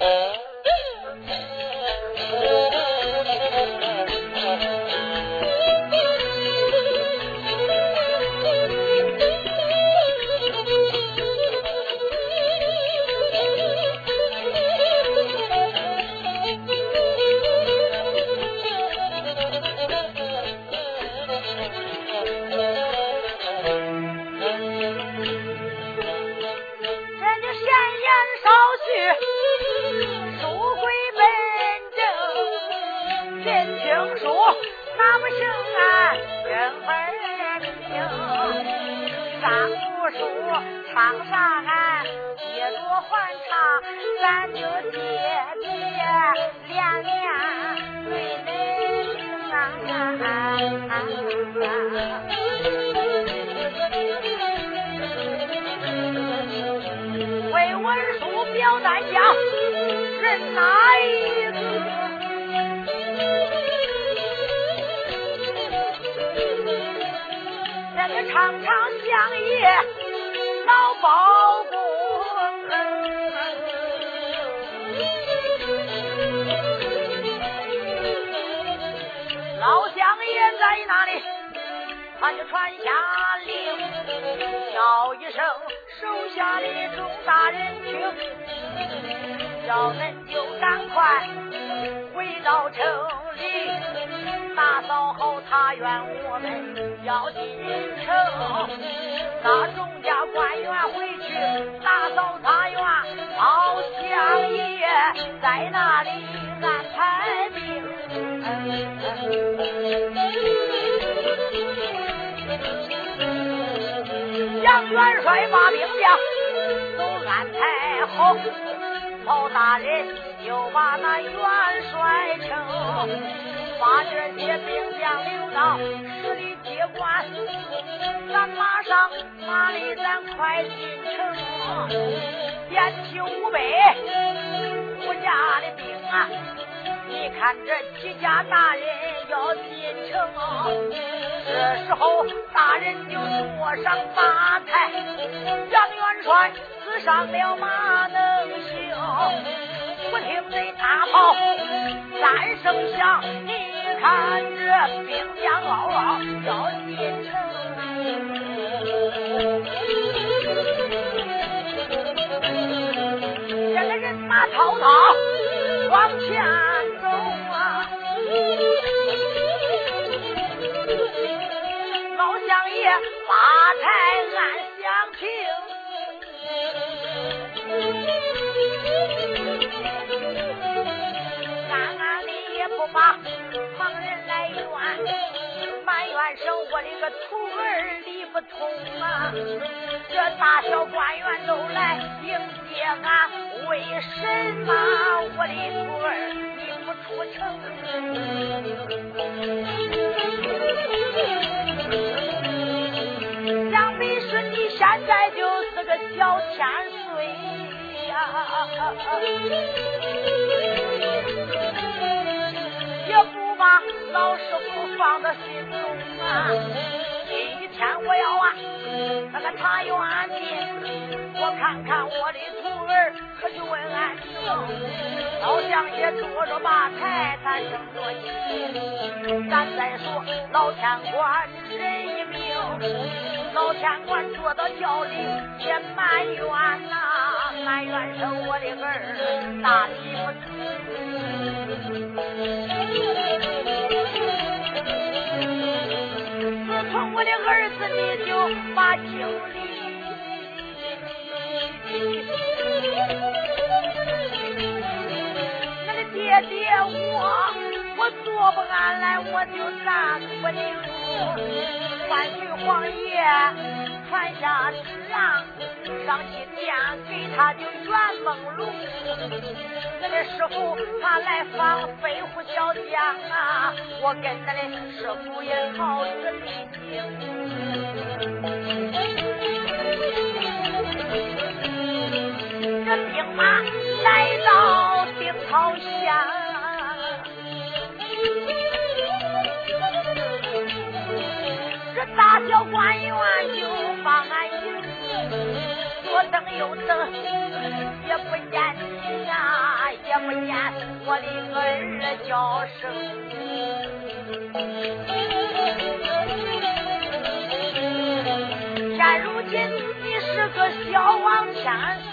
é. 常常相爷老包公。老相爷在哪里？他就传下令，叫一声手下的众大人听，叫恁就赶快回到城。他愿我们要进城，那众家官员回去打扫茶院，老乡爷在那里安排兵。杨元帅把兵将都安排好，毛大人又把那元帅请。把这些兵将留到十里接关，咱马上马里咱快进城，点起五百五家的兵啊！你看这齐家大人要进城。这时候，大人就坐上马台，杨元帅刺上了马能行。不听这大炮三声响，你看这兵将嗷嗷要进城。这个人马滔滔往前走啊。老相爷八抬暗相情，怨，埋怨生我的个徒儿理不通啊！这大小官员都来迎接俺，为什么我的徒儿你不出城？现在就是个小千岁呀，老师傅放在心中啊。今天我要啊，那个茶园进，我看看我的徒儿，可去问安宁。老相爷坐着吧台，咱生着气。咱再说老天官人一命。老天官坐到轿里，也埋怨呐，埋怨生我的儿大体不我的儿子你就把经历，那个爹爹我我坐不安来，我就站不定。万岁皇爷传下旨让，上金殿给他就圆梦龙。咱的师傅他来访飞虎小将啊，我跟咱的师傅也好自离经。这兵马来到定陶乡。大小官等又等也不见你呀，不见我的儿叫声。现如今你是个小王千岁，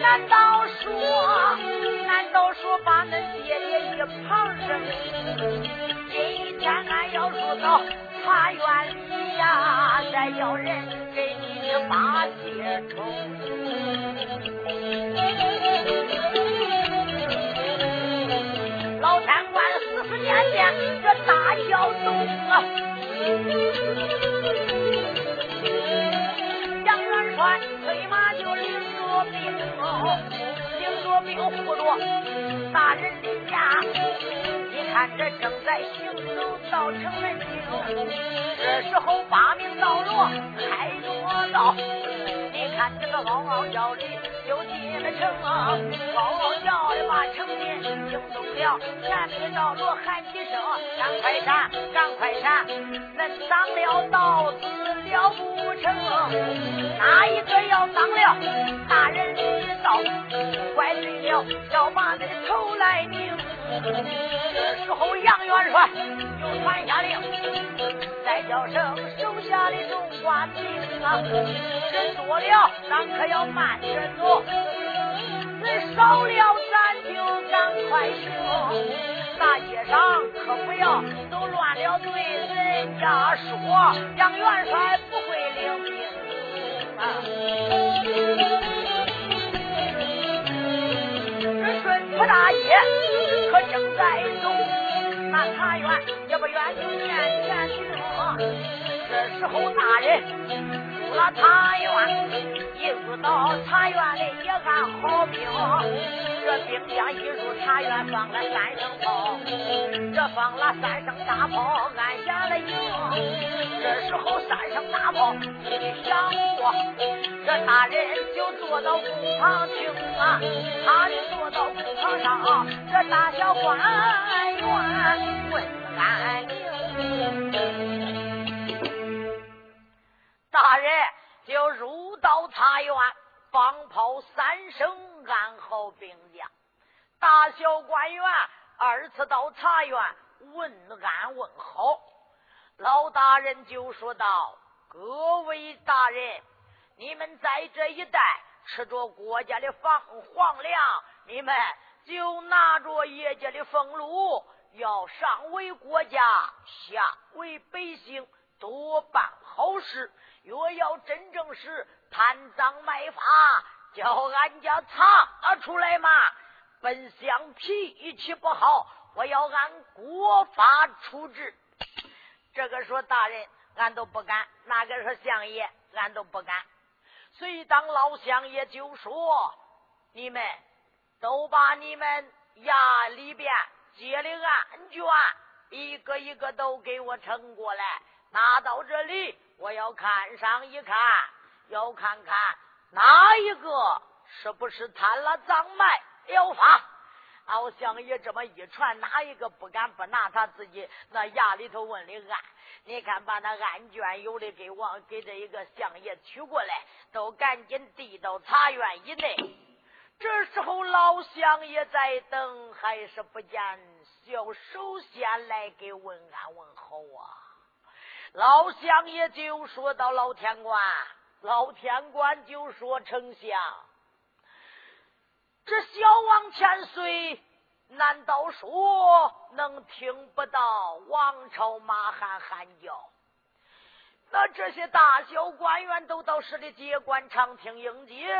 难道说，难道说把恁爹爹一旁人？到茶园里呀，再叫人。八戒冲，老天官四十年前这大小动啊，杨元帅催马就领着兵哦，领着兵护着大人的家。看着正在行走到城门厅，这时候八名道罗开着道。你看这个嗷嗷叫的就进了城，嗷嗷叫的把城进惊动了。前面的道罗喊几声：“赶快闪，赶快闪！恁当了道子了不成？哪一个要当了大人的道？怪罪了，要把那头来拧。”这时候，杨元帅就传下令，再叫声手下的众官兵啊，人多了咱可要慢着走，人少了咱就赶快行。大街上可不要都乱了队，人家说杨元帅不会领兵啊。再走，那茶园也不远就面前停。这时候大人出了茶园，一入到茶园里也按好兵。这兵将一入茶园，放了三声炮，这放了三声大炮，按下了营。这时候三声大炮一响过，这大人就坐到公堂听啊，他坐到公堂上，这大小官员问安宁。大人就入到茶园，放炮三声，安好兵将。大小官员二次到茶园问安问好。老大人就说道：“各位大人，你们在这一带吃着国家的皇皇粮，你们就拿着爷家的俸禄，要上为国家，下为百姓，多办好事。若要真正是贪赃卖法，叫俺家查出来嘛，本相脾气不好，我要按国法处置。”这个说大人，俺都不敢；那个说相爷，俺都不敢。所以当老相爷就说：“你们都把你们衙里边接的案卷，一个一个都给我呈过来，拿到这里，我要看上一看，要看看哪一个是不是贪了赃卖要罚。”老相爷这么一传，哪一个不敢不拿他自己那衙里头问的案？你看，把那案卷有的给王给这一个相爷取过来，都赶紧递到茶园以内。这时候老相爷在等，还是不见小首先来给问安问好啊？老相爷就说到老天官，老天官就说丞相。这小王千岁，难道说能听不到王朝马汉喊叫？那这些大小官员都到十里街官长厅迎接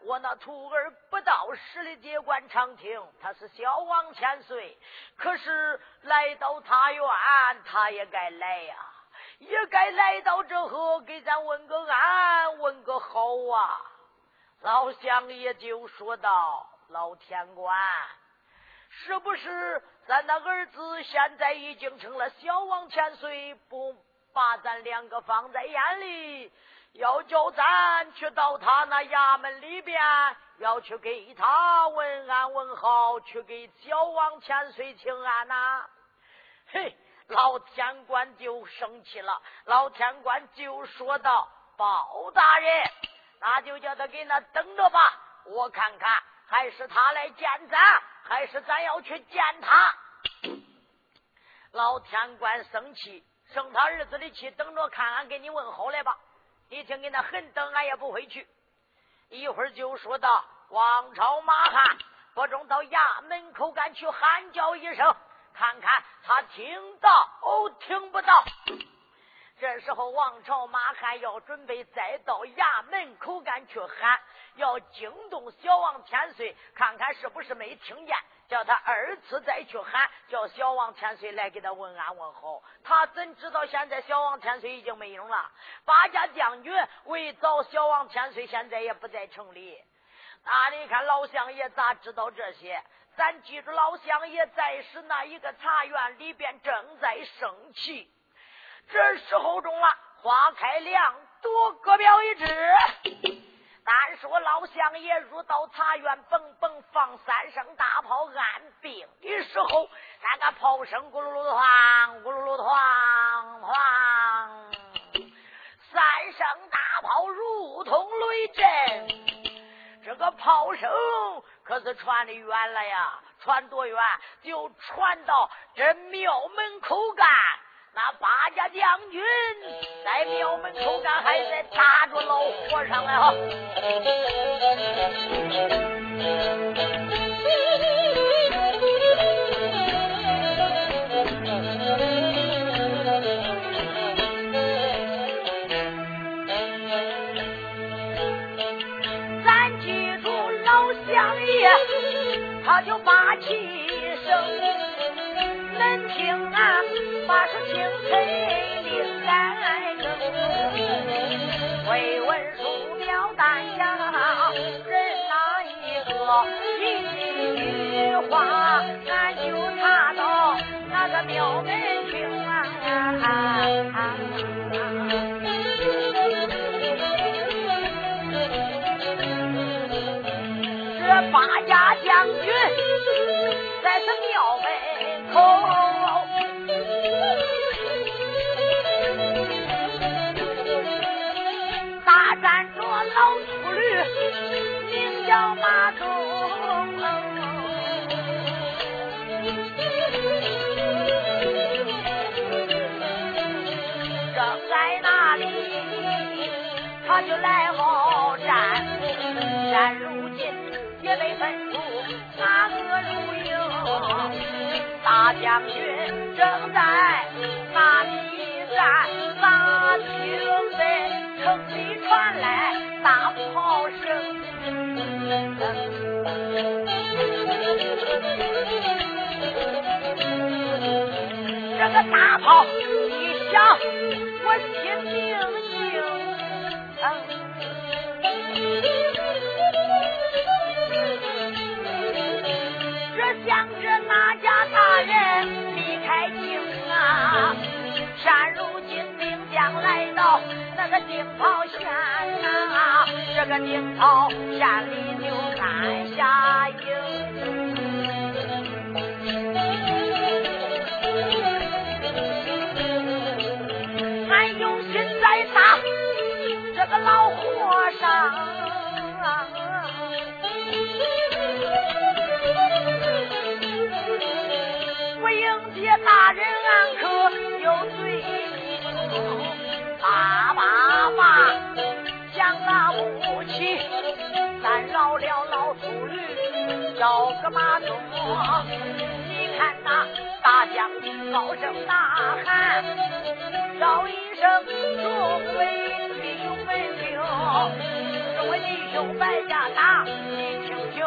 我那徒儿，不到十里街官长厅，他是小王千岁。可是来到他院，他也该来呀，也该来到这后给咱问个安，问个好啊。老乡爷就说道：“老天官，是不是咱那儿子现在已经成了小王千岁，不把咱两个放在眼里？要叫咱去到他那衙门里边，要去给他问安问好，去给小王千岁请安呐？”嘿，老天官就生气了。老天官就说道：“包大人。”那就叫他给那等着吧。我看看，还是他来见咱，还是咱要去见他？老天官生气，生他儿子的气，等着看，俺给你问好来吧。你听，给那横等，俺也不会去。一会儿就说到王朝马汉，不中到衙门口敢去喊叫一声，看看他听到哦，听不到。这时候，王朝马汉要准备再到衙门口干去喊，要惊动小王千岁，看看是不是没听见，叫他二次再去喊，叫小王千岁来给他问安问好。他怎知道现在小王千岁已经没影了？八家将军为找小王千岁，现在也不在城里。那你看老相爷咋知道这些？咱记住，老相爷在时那一个茶园里边正在生气。这时候中了，花开两朵，各表一枝。单说老相爷入到茶园，嘣嘣放三声大炮按兵的时候，那个炮声咕噜噜哐，咕噜噜哐声可是传的远了呀，传多远？就传到这庙门口干。那八家将军在庙门口干，还在打着老和尚来他就霸气声，能听啊。把是清晨领干更，为文书表单呀人哪一个？一句话，在这将军正在那里战，大听在城里传来大炮声。这个大炮一响，我心定静。这想着到那个定陶县啊，这个定陶县里。山下营，俺用心在打这个老和尚，不迎接大人，俺可有罪名，爸爸爸，不起，咱饶了。叫个马忠，你看那大将军高声呐喊，叫一声众位弟兄们听，众位弟兄白家打，你听听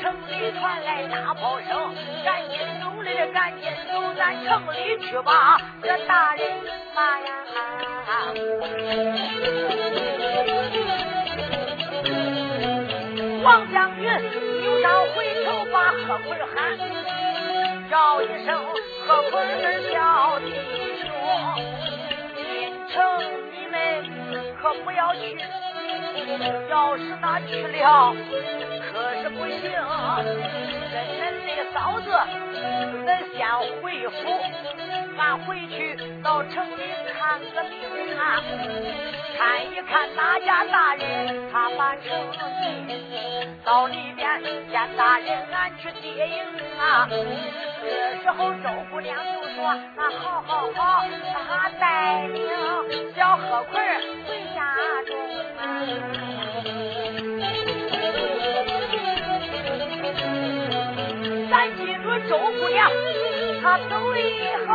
城里传来大炮声，赶紧走嘞，赶紧走，咱城里去吧，这大人马呀！王将军扭上回头把贺坤喊，叫一声何坤儿小弟兄，进城你们可不要去，要是那去了，可是不行。跟恁的嫂子，恁先回府，俺回去到城里看个病啊，看一看哪家大人他办成绩，到里边见大人，俺去接应啊。这时候周姑娘就说：“那好好好，他带领小何奎回家中啊。”周姑娘，她走以后，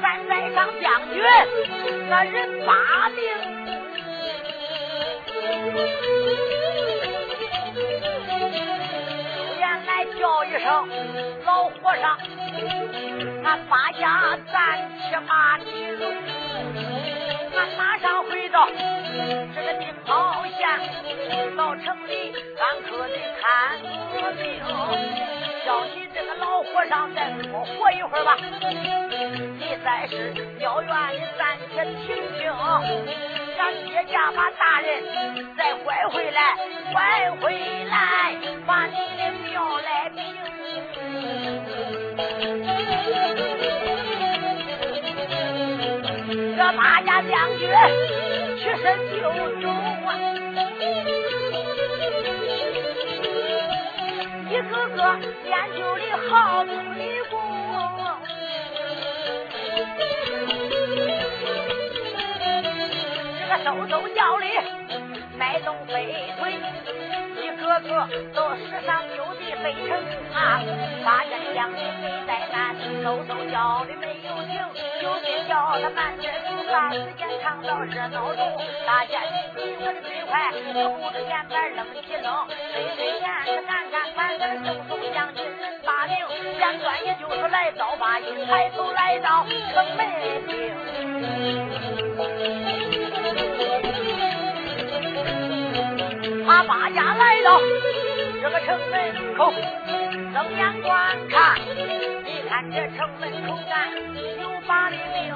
咱再上将军那人把定。叫一声老和尚，俺八家暂且把你容，俺马上回到这个定陶县，到城里俺可得看个病，叫你这个老和尚再多活一会儿吧。你再是庙院里暂且停停，咱爹家把大人再拐回来，拐回来把你的庙来。这八家将军起身就走啊，一个个研究的好推功，这个嗖嗖叫的迈动飞腿，一个个都使上有的飞腾啊，八家将军没怠慢，嗖嗖叫的没有停。有心叫他慢点走，把时间长到热闹中。大家你我的最快，不知前边扔起扔，飞飞燕子看看看看正宗将军人把令，简短也就是来到八一抬头来到城门厅，他八家来到这个城门口，睁眼观看，你看这城门口干。把的命，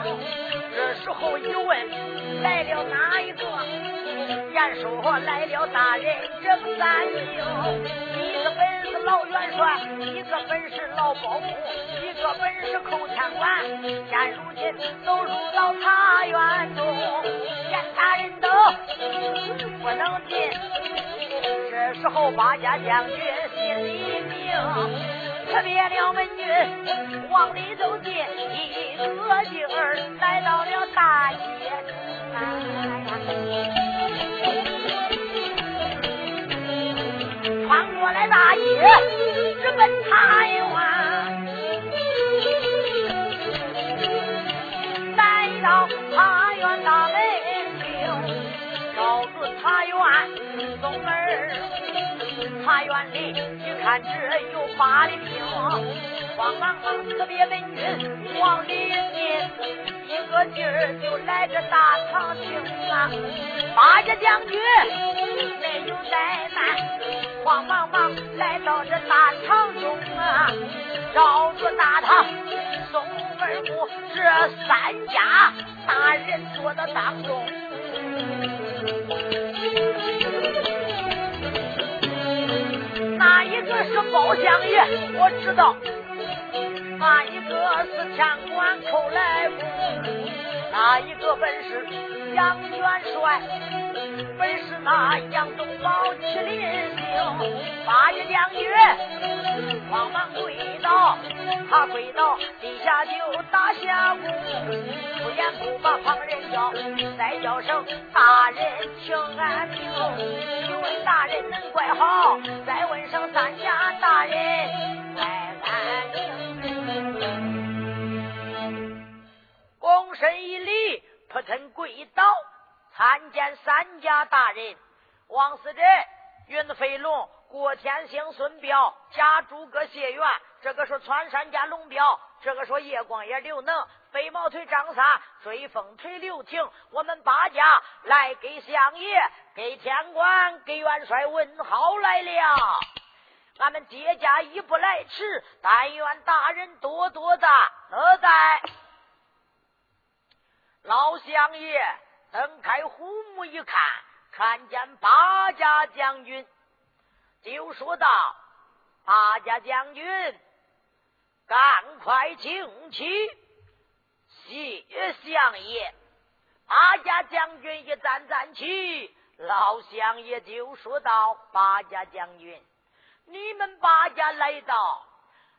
这时候一问来了哪一个？言说来了大人郑三英，一个本是老元帅，一个本是老包公，一个本是寇天官，现如今都入到茶园中，见大人都。时候八家将军心里明。特别了门军往里走进，一个劲儿来到了大街穿过来大街直奔茶园，来到茶园大门，茶园东门，茶园里。看这有八里兵，慌忙忙特别文君往里进，一个劲儿就来这大堂厅啊！八家将军没有怠慢，慌忙忙来到这大堂中啊！绕着大堂，松门木这三家大人坐到当中。一个是包相爷？我知道。那一个是天官寇来布，那一个本是杨元帅？本是那杨宗保麒麟星？八爷将军慌忙跪倒，他跪倒地下就打下躬，不言不把旁人叫，再叫声大人请安宁。问大人能怪好，再问声三家大人怪跪倒，参见三家大人。王思珍云飞龙、郭天兴、孙彪、贾诸葛谢元，这个说穿山甲龙彪，这个说叶光爷刘能。飞毛腿张三，追风腿刘婷，我们八家来给相爷、给天官、给元帅问好来了。俺们爹家一不来迟，但愿大人多多的乐在。老相爷睁开虎目一看，看见八家将军，就说道：“八家将军，赶快请起，谢相爷。”八家将军一站站起，老相爷就说道：“八家将军，你们八家来到，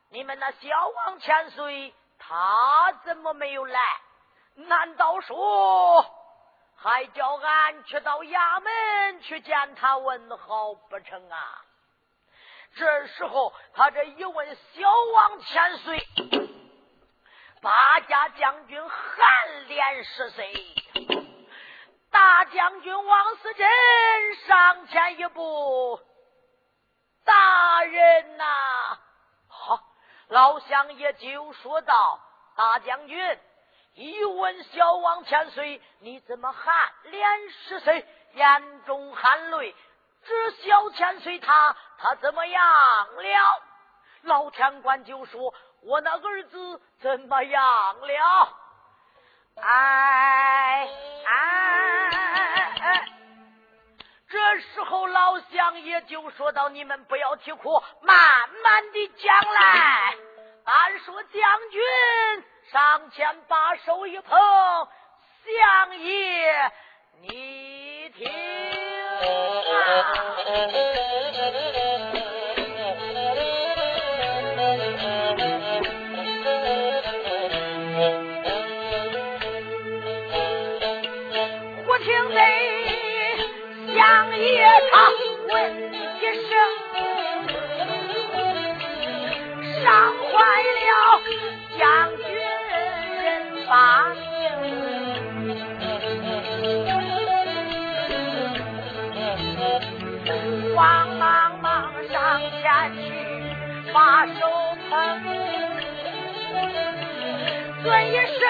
你们那小王千岁，他怎么没有来？难道说还叫俺去到衙门去见他问好不成啊？”这时候，他这一问小王千岁，八家将军汗脸是谁。大将军王思贞上前一步，大人呐，好，老乡也就说道：“大将军，一问小王千岁，你怎么汗脸十岁，眼中含泪？这小千岁他他怎么样了？”老天官就说：“我那儿子怎么样了？”哎哎！这时候老乡爷就说到：“你们不要啼哭，慢慢的讲来。俺说将军上前把手一碰，相爷你听啊。”他问人把慌忙忙上前去把手捧，尊一声，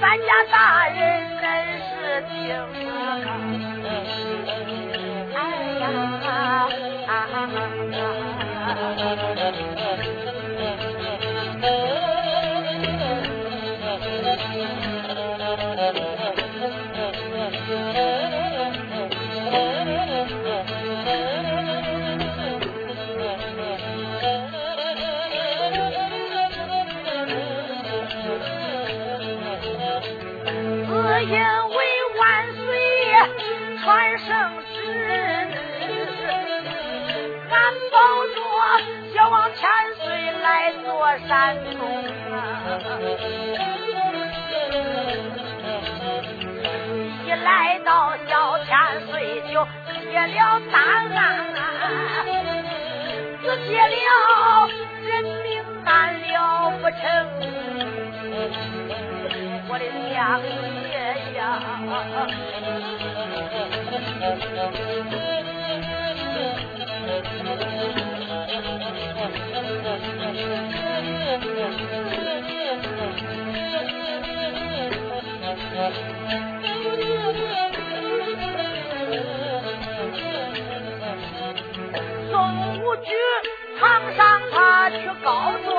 咱家大人真是听。因山东一来到小千岁就接了大案，只接了人命难了不成？我的娘爷呀！宋武举堂上他去告状。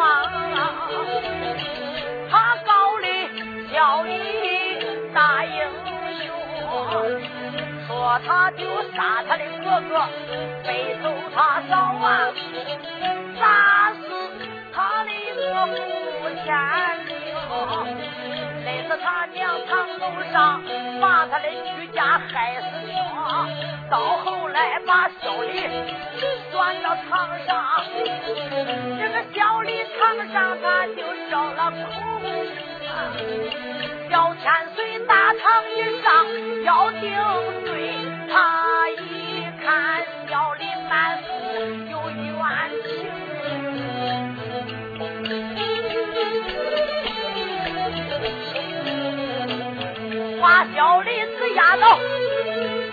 他告哩叫你大英雄，说他就杀他的哥哥，背走他嫂啊，是他娘堂楼上，把他的居家害死光。到后来把小李拴到堂上，这个小李堂上他就叫了苦。小千岁大堂一上要定罪，他小李子押到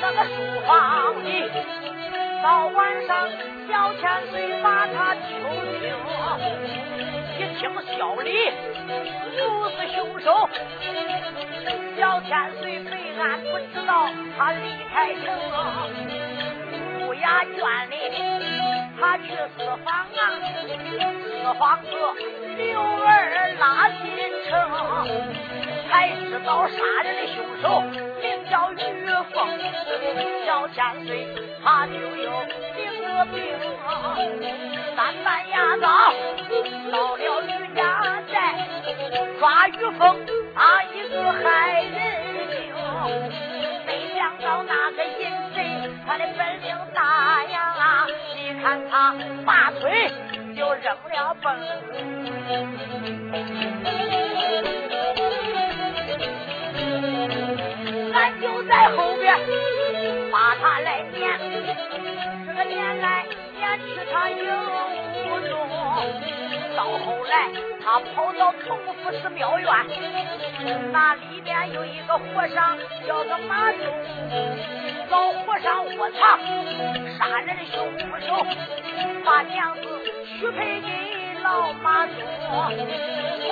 那个书房里，到晚上小千岁把他求情。一听小李不是凶手，小千岁被俺不知道他离开城，乌鸦院里他去私访啊，私访个刘儿拉进城，才。知道杀人的凶手名叫于凤，小千岁他就有一个病，三班牙早到了于家寨，抓于凤他一个害人精，没想到那个淫贼他的本领大呀，你看他拔腿就扔了蹦。俺就在后边把他来撵，这个撵来撵去他有无踪。到后来他跑到同福寺庙院，那里边有一个和尚叫做马忠，老和尚窝藏杀人凶手，把娘子许配给老马忠。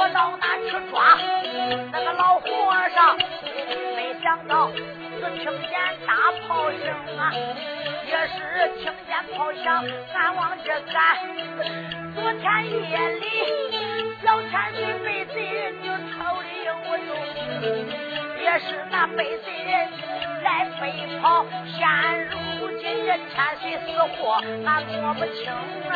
我到那去抓那个老和尚。想到只听见大炮声啊，也是听见炮响，俺往这赶。昨天夜里，小千岁被贼人就抄的我中，也是那被贼人来飞跑。现如今这天水死活，俺摸不清啊。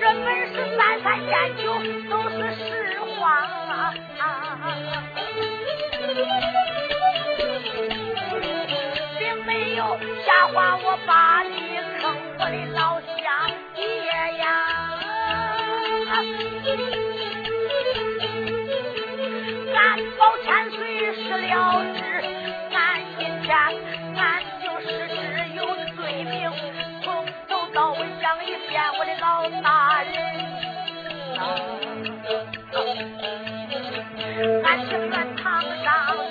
这本是三实话。并没有瞎话，我把你坑，我的老乡爷呀！俺保千岁失了俺情愿堂上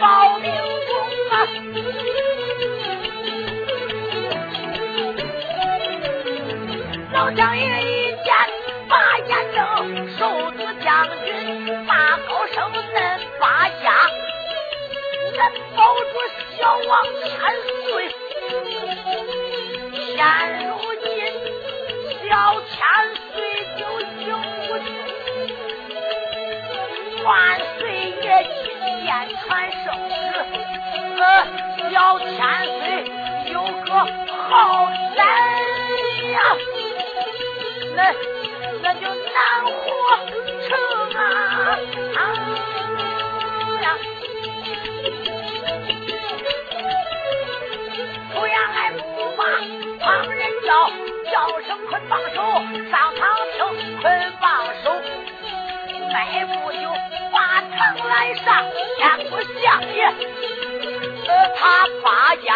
保定传圣旨，呃，小千岁有个好人呀，那。那就难活成啊！呀，不然还不把旁人叫叫声捆绑手，上堂听捆绑手，迈步就把城来上，见过相爷，呃，他发芽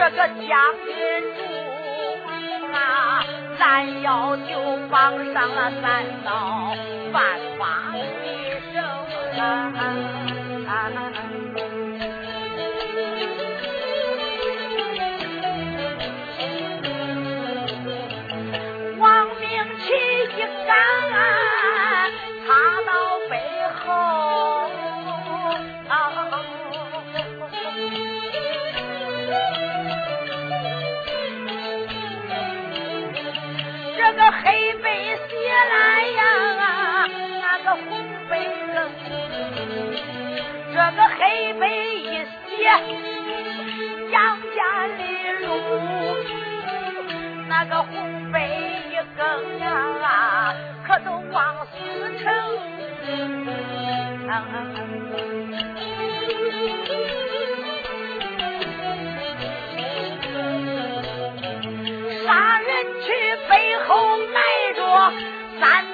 这个将军中啊，咱要就绑上了三刀，犯法一生啊。杨家的路那个红被一更啊可都往死城杀人去背后埋着三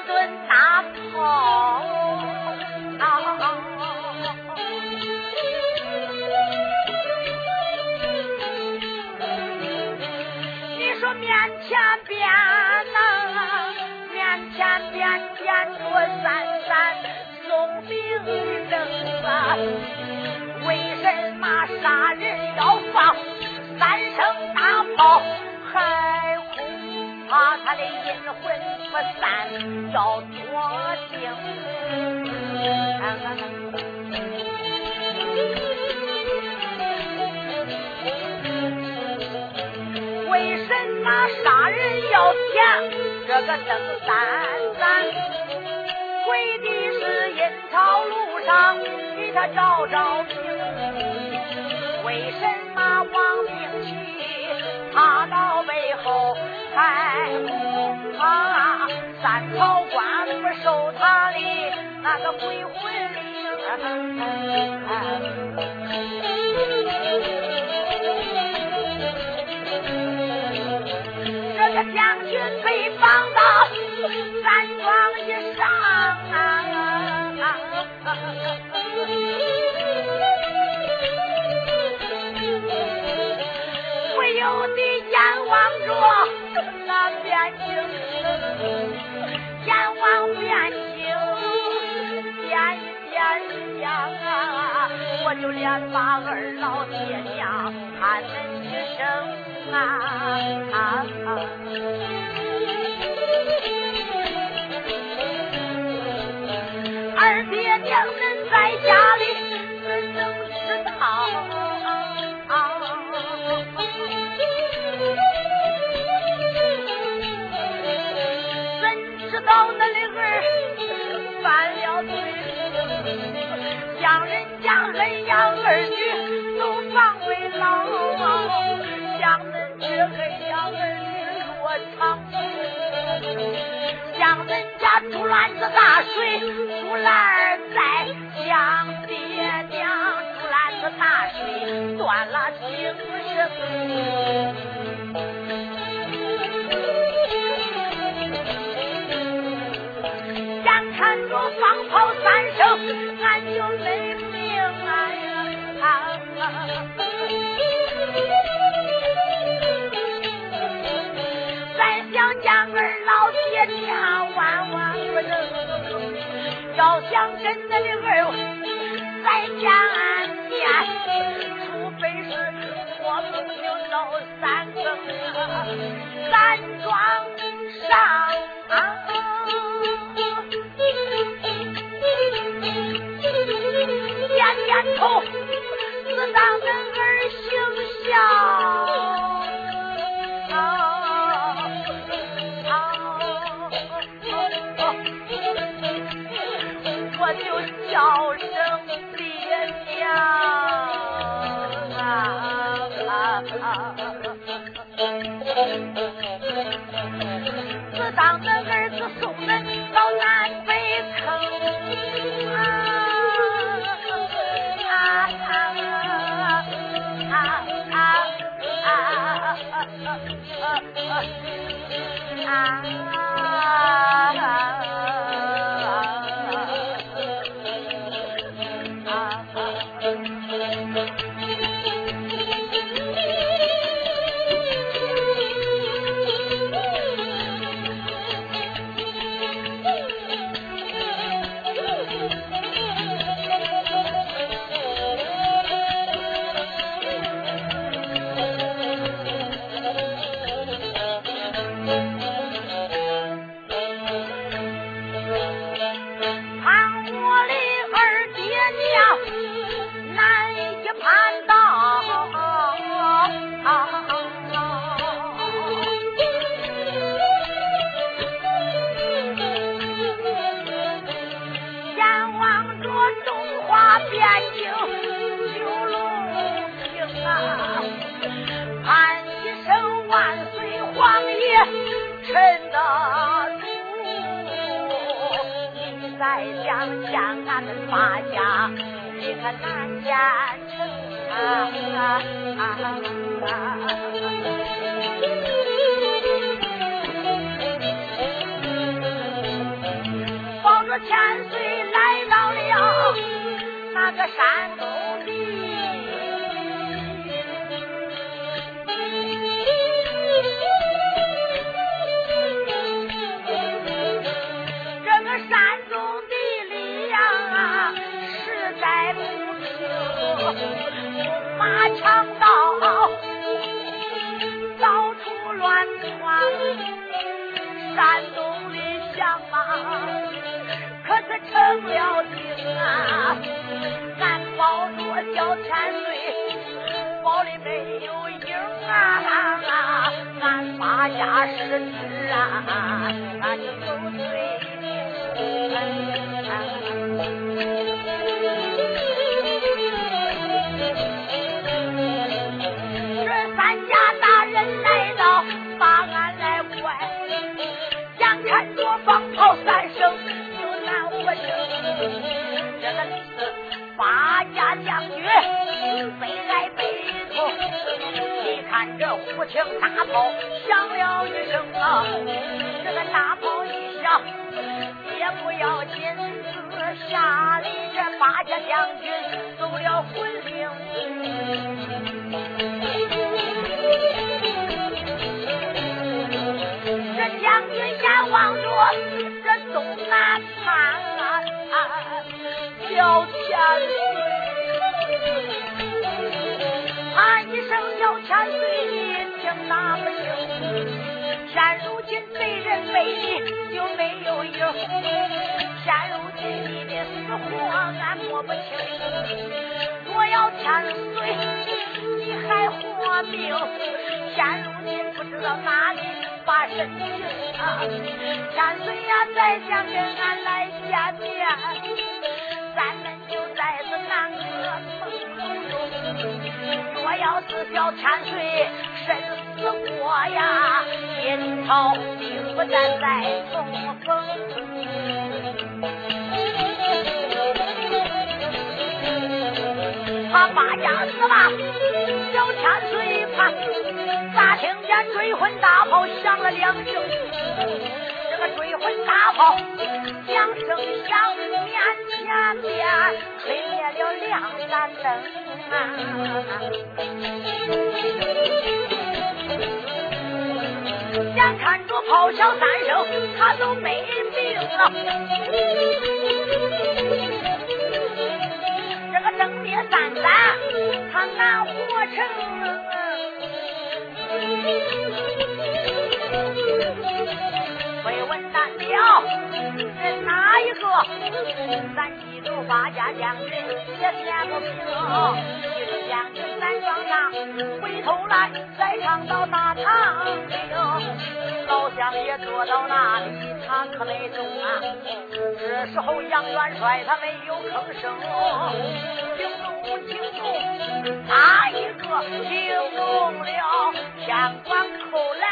为什么杀人要放三声大炮害恐怕他的阴魂不散要多精为什么杀人要抢这个灯三盏跪的是阴曹路上给他照照应。为什么王明启他到背后还恐怕？三朝官不收他的那个鬼魂灵，这个将军被绑由得眼望着那边境。变情变变相啊，我就连把二老爹娘喊恁一声啊。二爹娘恁在大水，竹篮儿在将爹娘竹篮子打水断了精神。放炮三声，俺就泪要想真的的儿再见面，除非是我不行到三更山庄上。啊自当千岁来到了那个山洞里，这个山洞的力量啊，实在不行，用马强盗到处乱窜，山洞里像马。成了精啊！俺抱着小千岁，保的没有影啊！俺八家失职啊，俺就有罪无情大炮三声我听，这个八家将军飞来半空，你看这虎枪大炮响了一声啊，这个大炮一响也不要紧，吓得这八家将军走了魂灵。这将军眼望着这东南方。小千岁，喊一声小千岁。那不行，现如今贼人背你就没有影，现如今你的死活俺摸不清。若要千岁你还活命，现如今不知道哪里发神经啊！千岁呀，再想跟俺来见面，咱们就在这南阁梦中。若要是叫千岁身。死活呀！阴曹兵不战再重逢，他八家死吧，小千岁一看，咋听见追魂大炮响了两声？这个追魂大炮响声响，面前边吹灭了两盏灯啊！眼看着炮响三声，他都没命了。这个灯灭三盏，他难活成。会问难了，是哪一个？咱记住八家将军也显不平。将军咱庄上，回头来再唱到大堂厅。老乡也坐到那里，他可没动啊。这时候杨元帅他没有吭声，惊动惊动，哪一个惊动了天官寇来？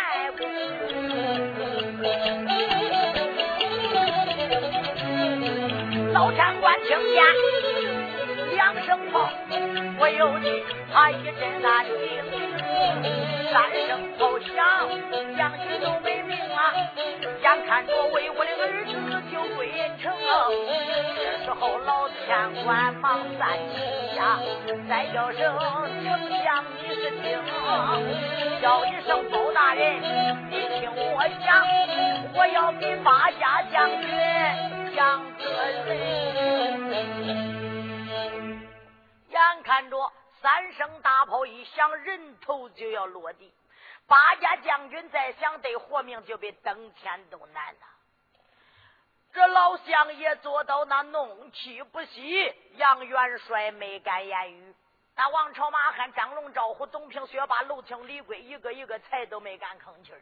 老天官听见两声炮。我有的，他一阵安静，三声炮响，将军都没命啊！眼看着为我的儿子就归城，后老天官忙三七呀，再叫声丞相你是听，叫一声包大人，你听我讲，我要给八家将军讲个人。眼看着三声大炮一响，人头就要落地，八家将军再想得活命，就比登天都难呐。这老相爷做到那怒气不息，杨元帅没敢言语。那王朝、马汉、张龙、赵虎、董平、薛霸、娄清、李贵，一个一个才都没敢吭气儿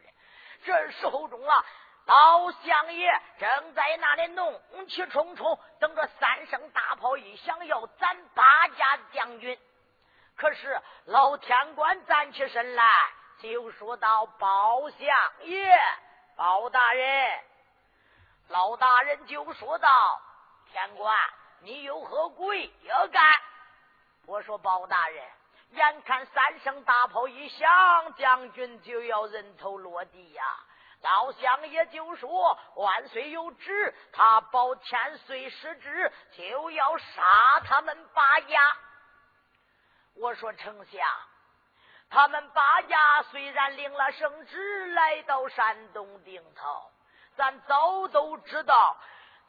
这时候中啊。老相爷正在那里怒气冲冲，等着三声大炮一响，要斩八家将军。可是老天官站起身来，就说到：“包相爷，包大人。”老大人就说道：“天官，你有何贵要干？我说包大人，眼看三声大炮一响，将军就要人头落地呀！老乡爷就说万岁有旨，他保千岁失职，就要杀他们八家。我说丞相，他们八家虽然领了圣旨来到山东定陶，咱早都知道。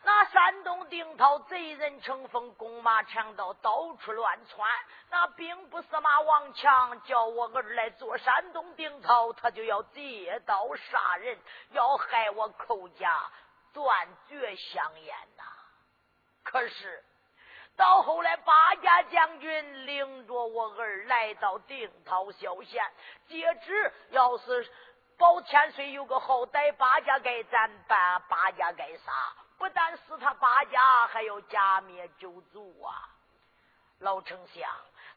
那山东定陶贼人成风，弓马强盗到处乱窜。那并不是马王强叫我儿来做山东定陶，他就要借刀杀人，要害我寇家断绝香烟呐。可是到后来，八家将军领着我儿来到定陶小县，接旨要是保千岁有个好歹，八家该斩，把八家该杀。不但是他八家，还要加灭九族啊！老丞相，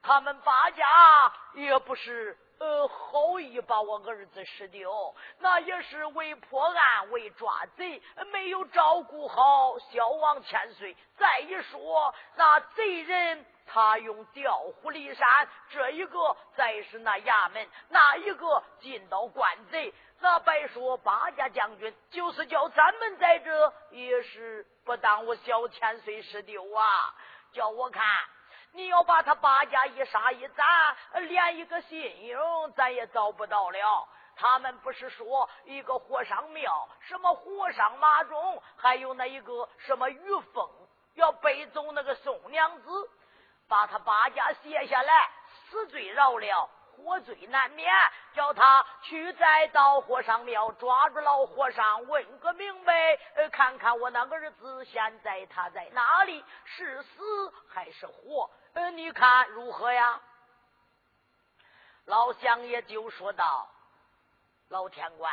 他们八家也不是呃好意把我儿子失丢，那也是为破案、为抓贼，没有照顾好小王千岁。再一说，那贼人他用调虎离山，这一个再是那衙门，那一个进到官贼。那白说八家将军，就是叫咱们在这也是不耽误小千岁失丢啊！叫我看，你要把他八家一杀一斩，连一个信用咱也找不到了。他们不是说一个火上庙，什么火上马忠，还有那一个什么于凤，要背走那个宋娘子，把他八家写下来，死罪饶了。活罪难免，叫他去再到火上庙抓住老和尚，问个明白，呃看看我那儿子现在他在哪里，是死还是活？呃，你看如何呀？老乡爷就说道：“老天官，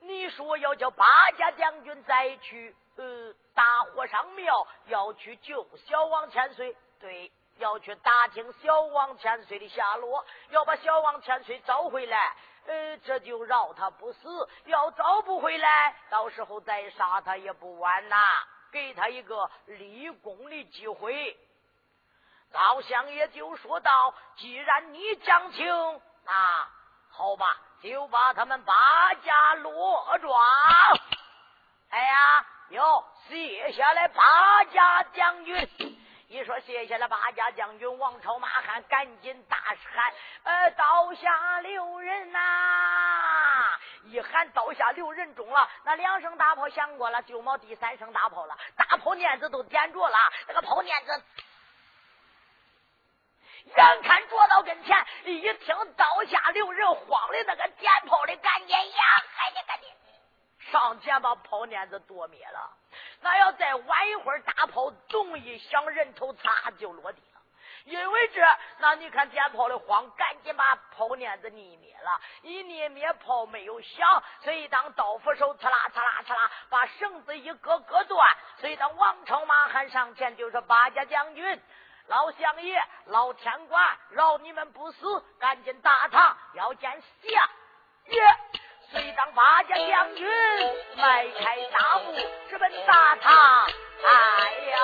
你说要叫八家将军再去呃大和尚庙，要去救小王千岁，对。”要去打听小王千岁的下落，要把小王千岁找回来，呃，这就饶他不死；要找不回来，到时候再杀他也不晚呐，给他一个立功的机会。老乡也就说道：“既然你讲情，那好吧，就把他们八家落庄。哎呀，哟，卸下来八家将军。”一说谢谢了八家将军王朝马汉，赶紧大喊：“呃，刀下留人呐！”一喊刀下留人中了，那两声大炮响过了，就冒第三声大炮了。大炮念子都点着了，那个炮念子，眼看着到跟前，一听刀下留人，慌的那个点炮的赶紧呀，赶紧赶紧上前把炮念子夺灭了。那，炮咚一响，人头擦就落地了。因为这，那你看点炮的慌，赶紧把炮链子拧灭了。一拧灭，炮没有响，所以当刀斧手刺啦刺啦刺啦，把绳子一割割断。所以当王朝马汉上前就说：“八家将军，老相爷，老天官，饶你们不死，赶紧大堂要见下爷。”随当八家将军迈开大步直奔大堂，哎呦！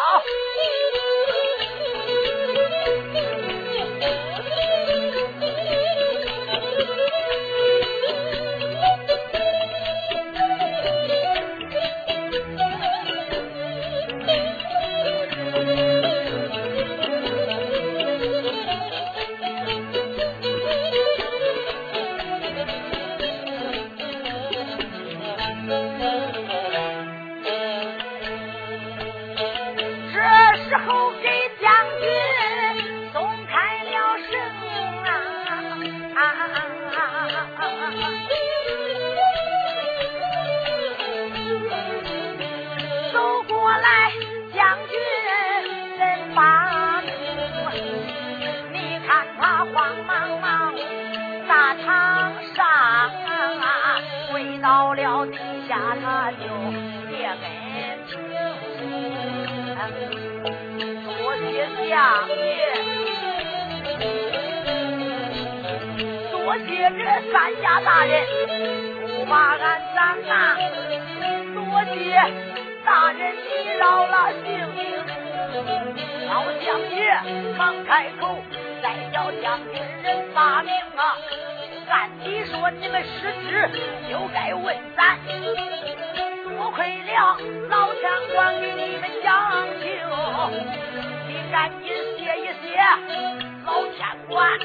相爷，多谢这三家大人不把俺斩呐，多谢大人你饶了性命。老将爷忙开口，再叫将军人发命啊！按理说你们失职，就该问咱。多亏了老天官给你们讲赶紧谢一谢老天官，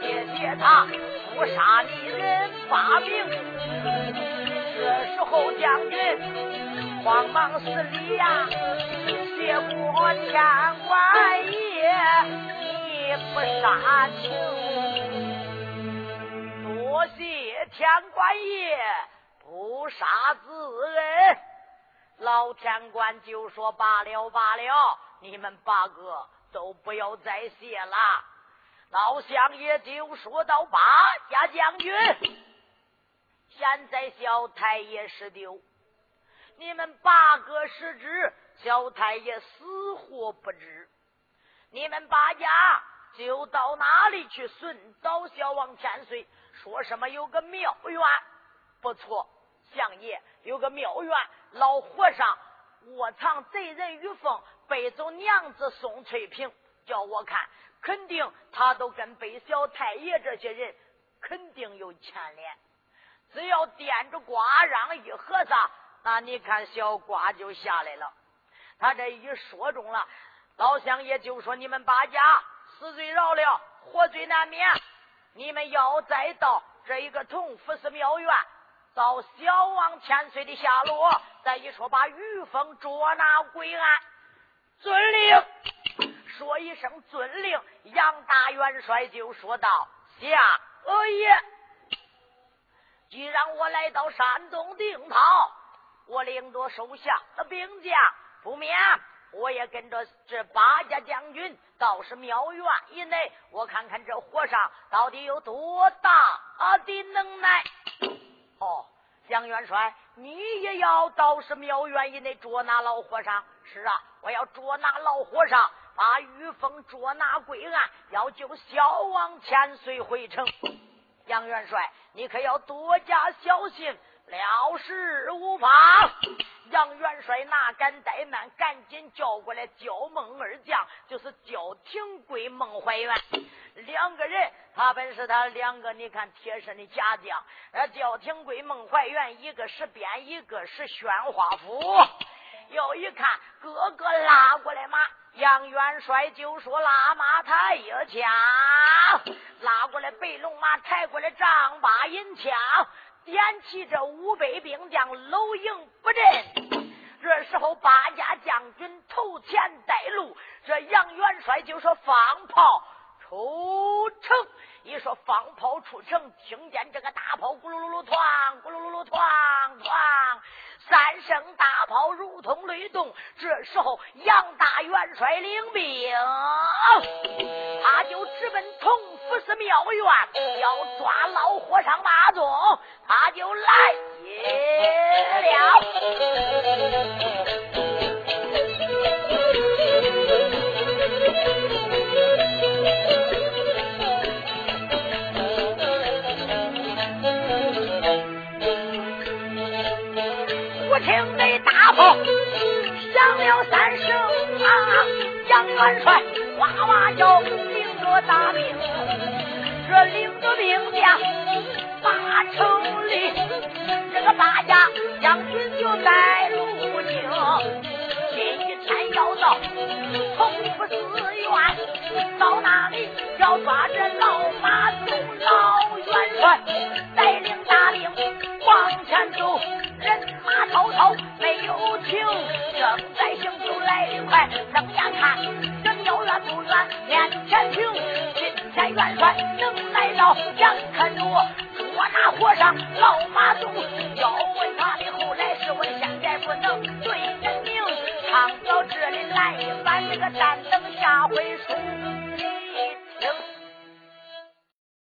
谢谢他不杀你人发兵。这时候将军慌忙施礼呀，谢过天官爷，你不杀情，多谢天官爷。不杀之恩，老天官就说罢了罢了，你们八个都不要再谢了。老相爷就说到：八家将军，现在小太爷失丢，你们八个失职，小太爷死活不知。你们八家就到哪里去寻找小王千岁？说什么有个庙院，不错。相爷有个庙院，老和尚卧藏贼人于凤，背走娘子宋翠萍，叫我看，肯定他都跟北小太爷这些人肯定有牵连。只要掂着瓜让一和尚，那你看小瓜就下来了。他这一说中了，老相爷就说：“你们八家死罪饶了，活罪难免。你们要再到这一个同福寺庙院。”到小王千岁的下落，再一说把于峰捉拿归案。遵令，说一声遵令，杨大元帅就说道：“下爷，既然我来到山东定陶，我领着手下的兵将，不免我也跟着这八家将军到是庙院以内，我看看这和尚到底有多大的能耐。”哦，杨元帅，你也要到是庙院以内捉拿老和尚？是啊，我要捉拿老和尚，把玉凤捉拿归案，要救小王千岁回城。杨元帅，你可要多加小心，了事无妨。杨元帅哪敢怠慢，赶紧叫过来焦孟二将，就是焦廷贵、孟怀元两个人。他本是他两个，你看贴身的家将。呃，焦廷贵、孟怀元，一个是鞭，一个是宣化府。又一看，哥哥拉过来马，杨元帅就说：“拉马抬一枪，拉过来白龙马，抬过来丈八银枪。”点起这五百兵将，搂营不阵。这时候八家将军头前带路，这杨元帅就说：“放炮出城。”一说放炮出城，听见这个大炮咕噜噜噜哐，咕噜噜噜哐哐，三声大炮如同雷动。这时候杨大元帅领兵，他就直奔同福寺庙院，要抓老和尚马宗，他就来了。炮响了三声啊！杨元帅哇哇叫，领着大兵，这领着兵将八城里，这个八家将军就在路行。今一天要到同福寺院，到那里要抓着老马宗老元帅，带领大兵往前走。人马滔滔没有停，正在行就来得快。睁眼看这庙远不远，面前停。今天元帅能来到，想看着捉拿和尚老马忠。要问他的后来是问现在不能对人明。唱到这里来一番，这个单等下回书。